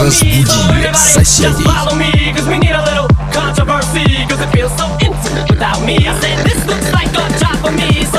Разбуди соседей. Controversy, cause it feels so intimate without me. I said this looks like a job for me.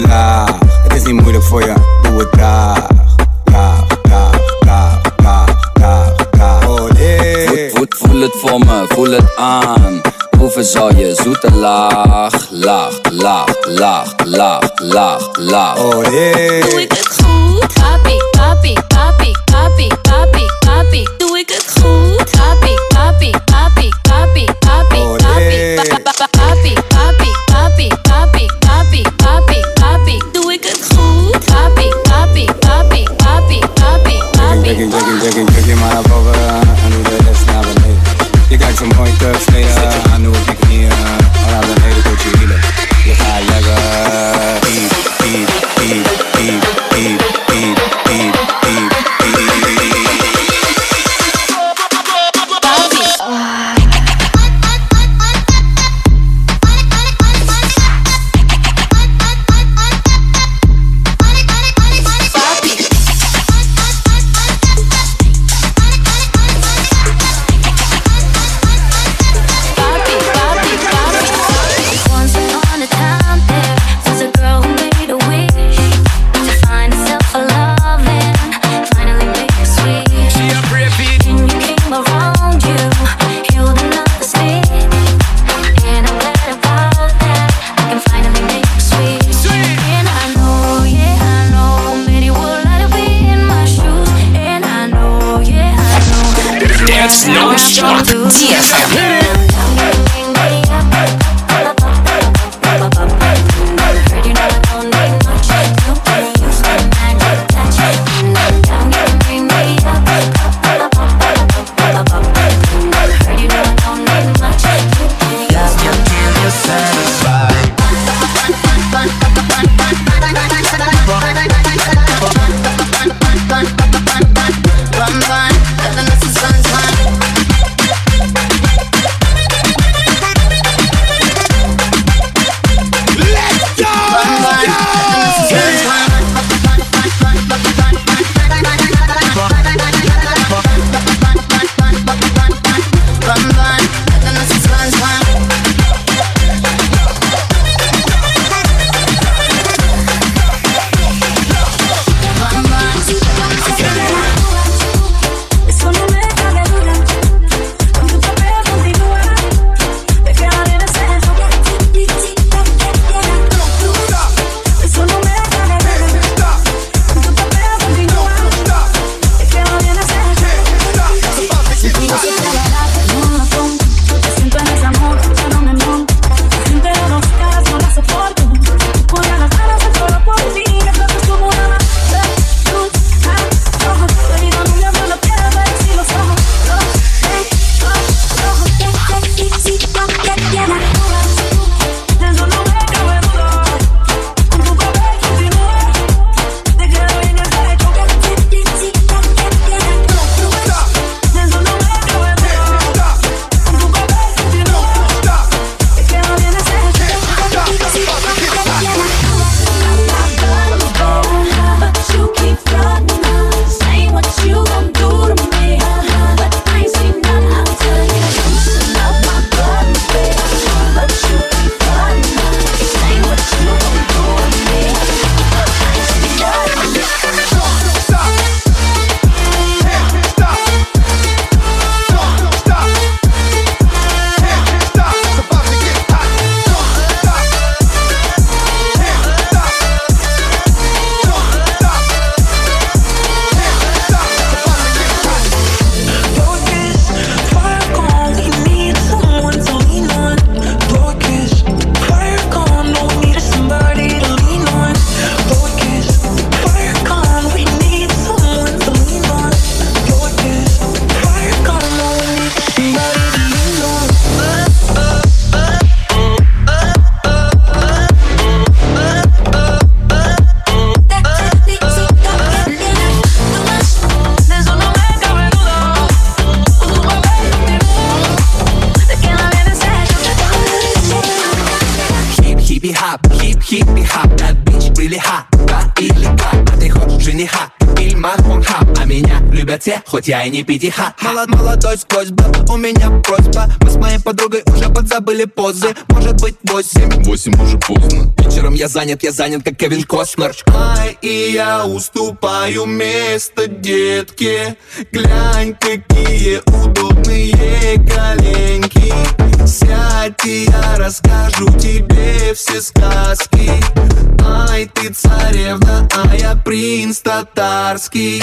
laag. Het is niet moeilijk voor je, doe het daar. Daar, daar, daar, daar, daar, daar. Oh nee. Voel, voel het voor me, voel het aan. Proeven zal je zoete laag, laag, laag, laag, laag, laag, laag. Oh nee. Doe ik het goed? Хоть я и не пятиха Молод, молодой сквозь был, у меня просьба. Мы с моей подругой уже подзабыли позы. Может быть восемь? Восемь уже поздно. Вечером я занят, я занят, как Кевин Костнер. Ай, и я уступаю место детке. Глянь, какие удобные коленки. Сядь, и я расскажу тебе все сказки. Ай, ты царевна, а я принц татарский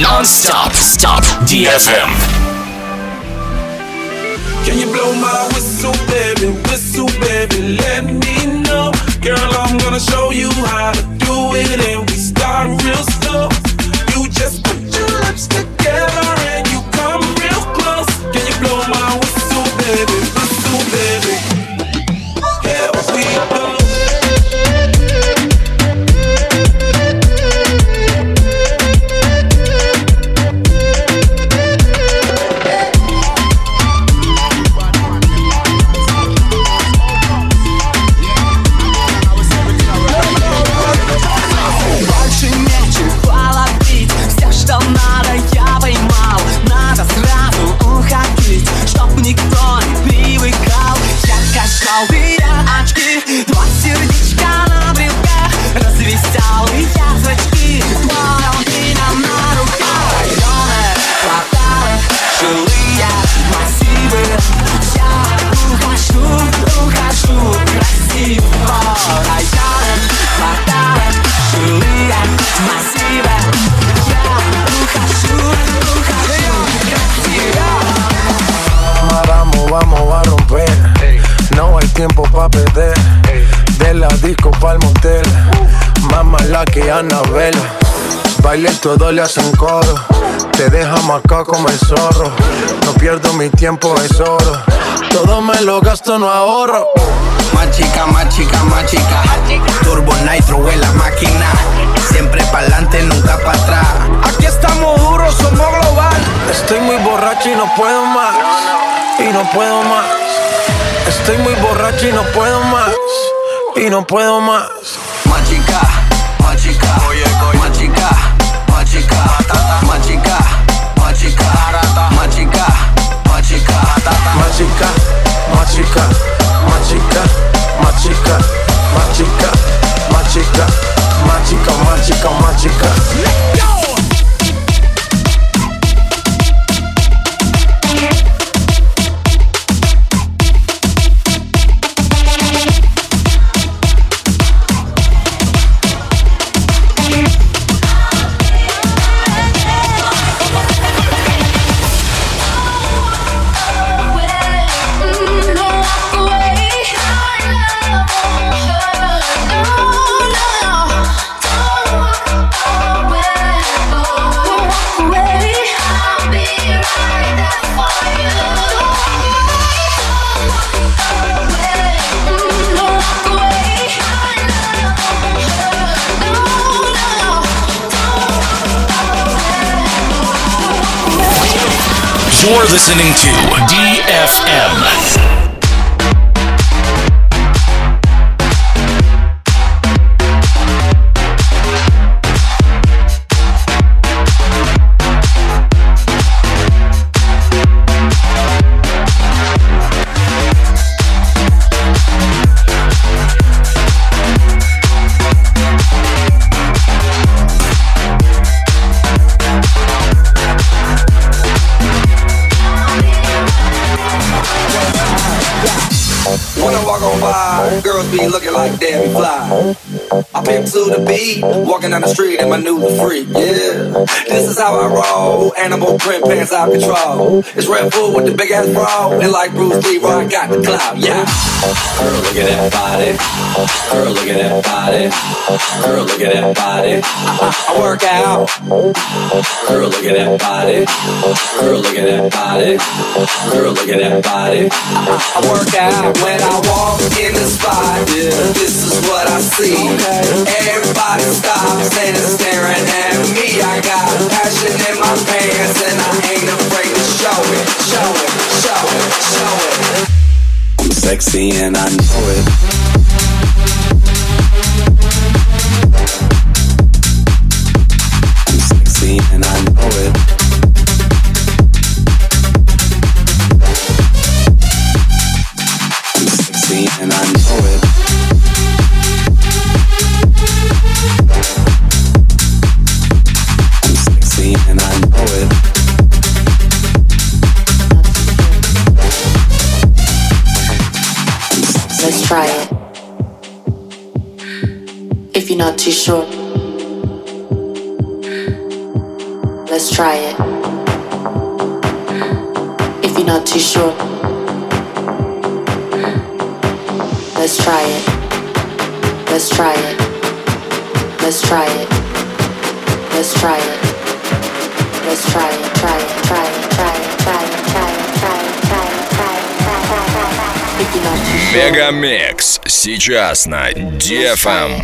non-stop. Stop. DFM. Can you blow my whistle, baby? Whistle, Mala que Anabel. Baile todo le hacen coro. Te deja marcado como el zorro. No pierdo mi tiempo, es oro. Todo me lo gasto, no ahorro. Más chica, más chica, más chica. Turbo Nitro en la máquina. Siempre pa'lante, nunca para atrás. Aquí estamos duros, somos global. Estoy muy borracho y no puedo más. Y no puedo más. Estoy muy borracho y no puedo más. Y no puedo más. Más chica, más chica. Más chica, más chica. Más chica, más chica. Más chica, más chica. Más chica, You're listening to DFM. Walking down the street in my new freak, yeah. This is how I roll, animal print pants out control. It's Redfoo with the big ass bra, and like Bruce Lee, I got the clout, yeah. Girl, look at that body. Girl, look at that body. Girl, look at that body. I, I work out. Girl, look at that body. Girl, look at that body. Girl, look at that body. I, I work out when I walk in the spot. Yeah, this is what I see. Everybody stops and is staring at me. I got passion in my pants and I ain't afraid to show it, show it, show it, show it. I'm sexy and I know it. sure, let's try it. If you're not too sure, let's try it. Let's try it. Let's try it. Let's try it. Let's try it. Try it. Try it. Try it. Try it. Try it. Try it. Try it. Try it. Try it. If you're not too sure. Мегамикс сейчас на DFM.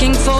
looking for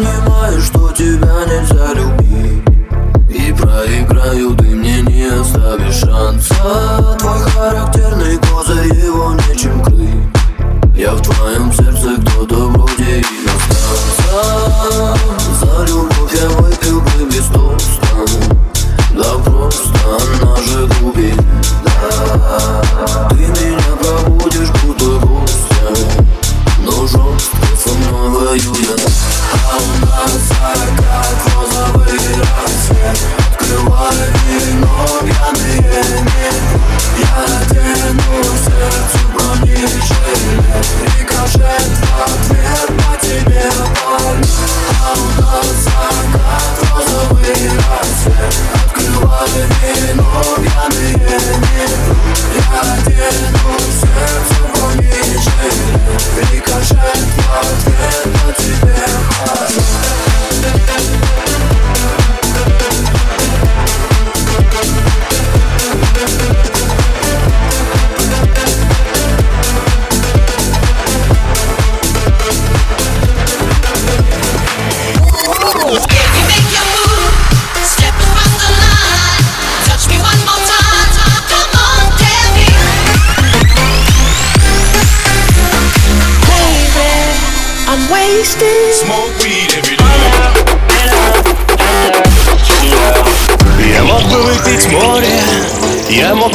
понимаю, что тебя